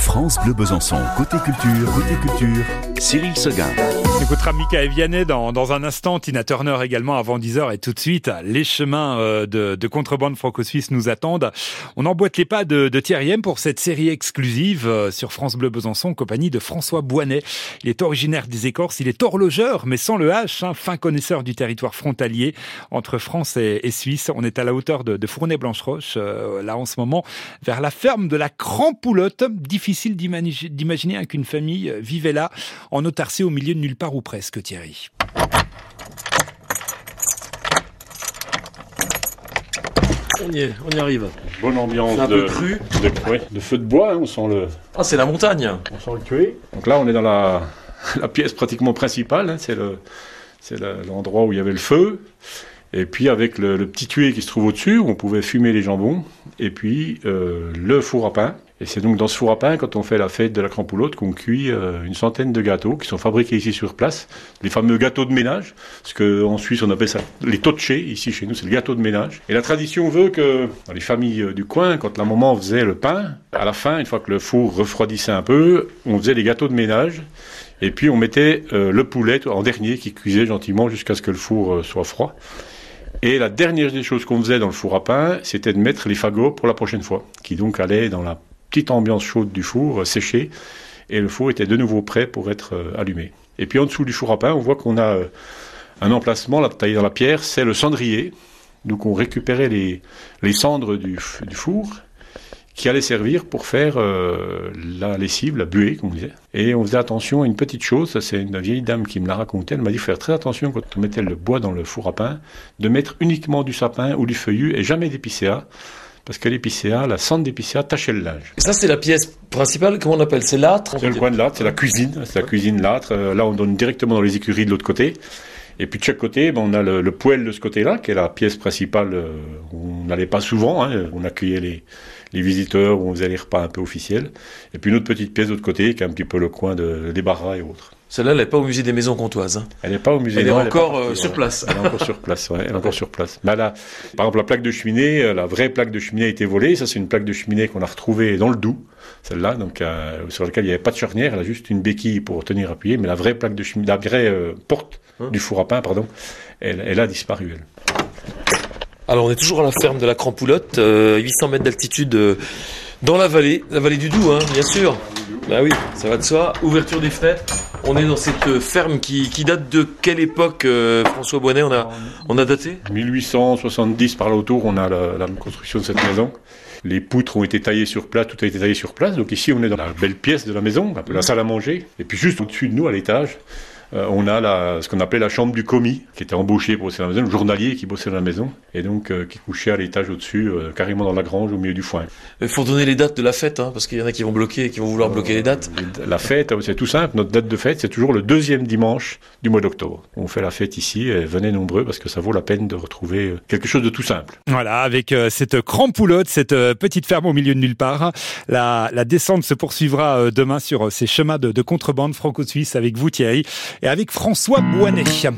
France Bleu Besançon. Côté culture, côté culture, Cyril Seguin. On écoutera Michael Vianney dans, dans un instant, Tina Turner également avant 10h et tout de suite, les chemins euh, de, de contrebande franco-suisse nous attendent. On emboîte les pas de, de Thierry M pour cette série exclusive euh, sur France Bleu Besançon compagnie de François Boinet. Il est originaire des Écorces, il est horlogeur mais sans le H, hein, fin connaisseur du territoire frontalier entre France et, et Suisse. On est à la hauteur de, de Fournay-Blanche-Roche, euh, là en ce moment, vers la ferme de la Crampoulotte. Difficile d'imaginer qu'une famille vivait là en autarcie au milieu de nulle part ou presque, Thierry. On y est, on y arrive. Bonne ambiance un de, peu cru. de, ouais, de feu de bois, hein, on sent le, Ah, c'est la montagne. on sent le cuir. Donc là, on est dans la, la pièce pratiquement principale, hein, c'est le, c'est la- l'endroit où il y avait le feu. Et puis avec le, le petit tué qui se trouve au-dessus, où on pouvait fumer les jambons. Et puis euh, le four à pain. Et c'est donc dans ce four à pain, quand on fait la fête de la crampoulotte, qu'on cuit euh, une centaine de gâteaux qui sont fabriqués ici sur place. Les fameux gâteaux de ménage, parce qu'en Suisse on appelle ça les totchés. Ici chez nous c'est le gâteau de ménage. Et la tradition veut que dans les familles euh, du coin, quand la maman faisait le pain, à la fin, une fois que le four refroidissait un peu, on faisait les gâteaux de ménage. Et puis on mettait euh, le poulet en dernier qui cuisait gentiment jusqu'à ce que le four soit froid. Et la dernière des choses qu'on faisait dans le four à pain, c'était de mettre les fagots pour la prochaine fois, qui donc allaient dans la petite ambiance chaude du four, euh, sécher, et le four était de nouveau prêt pour être euh, allumé. Et puis en dessous du four à pain, on voit qu'on a euh, un emplacement là, taillé dans la pierre, c'est le cendrier. Donc on récupérait les, les cendres du, four qui allaient servir pour faire la lessive, la buée, comme on disait. Et on faisait attention à une petite chose, c'est une vieille dame qui me l'a raconté, elle m'a dit faire très attention quand on mettait le bois dans le four à pain, de mettre uniquement du sapin ou du feuillu et jamais d'épicéa, parce que l'épicéa, la cendre d'épicéa tachait le linge. Et ça, c'est la pièce principale. Comment on appelle? C'est l'âtre C'est le coin de l'âtre, c'est la cuisine, c'est la cuisine l'âtre. Euh, là, on donne directement dans les écuries de l'autre côté. Et puis de chaque côté, ben, on a le, le poêle de ce côté-là, qui est la pièce principale. euh, où on n'allait pas souvent, hein, on accueillait les, les visiteurs, où on faisait les repas un peu officiels. Et puis une autre petite pièce de l'autre côté, qui est un petit peu le coin de, des barras et autres. Celle-là, elle n'est pas au musée des maisons comtoises. hein. Elle n'est pas au musée. Elle est non, encore pas euh, partie, sur ouais. place. Elle est encore sur place, ouais, elle est encore sur place. Là, par exemple, la plaque de cheminée, euh, la vraie plaque de cheminée a été volée. Ça, c'est une plaque de cheminée qu'on a retrouvée dans le Doubs, celle-là, donc euh, sur laquelle il n'y avait pas de charnière. Elle a juste une béquille pour tenir appuyé. Mais la vraie plaque de cheminée, la vraie euh, porte du four à pain, pardon, elle, elle a disparu. Elle. Alors, on est toujours à la ferme de la Crampoulotte, euh, 800 mètres d'altitude euh, dans la vallée, la vallée du Doubs, hein, bien sûr. Bah oui, ça va de soi. Ouverture des fenêtres. On est dans cette euh, ferme qui, qui date de quelle époque, euh, François Bonnet on a, on a daté? 1870 par là autour, on a la, la construction de cette maison. Les poutres ont été taillées sur place, tout a été taillé sur place. Donc ici, on est dans la belle pièce de la maison, un peu la salle à manger. Et puis juste au-dessus de nous, à l'étage, euh, on a la, ce qu'on appelait la chambre du commis, qui était embauché pour bosser dans la maison, le journalier qui bossait dans la maison, et donc euh, qui couchait à l'étage au-dessus, euh, carrément dans la grange, au milieu du foin. Il faut donner les dates de la fête, hein, parce qu'il y en a qui vont bloquer, qui vont vouloir bloquer les dates. La fête, c'est tout simple. Notre date de fête, c'est toujours le deuxième dimanche du mois d'octobre. On fait la fête ici, et venez nombreux parce que ça vaut la peine de retrouver euh, quelque chose de tout simple. Voilà, avec euh, cette crampoulotte, cette euh, petite ferme au milieu de nulle part. La, la descente se poursuivra euh, demain sur euh, ces chemins de, de contrebande franco-suisse avec vous Thierry et avec François Boinet.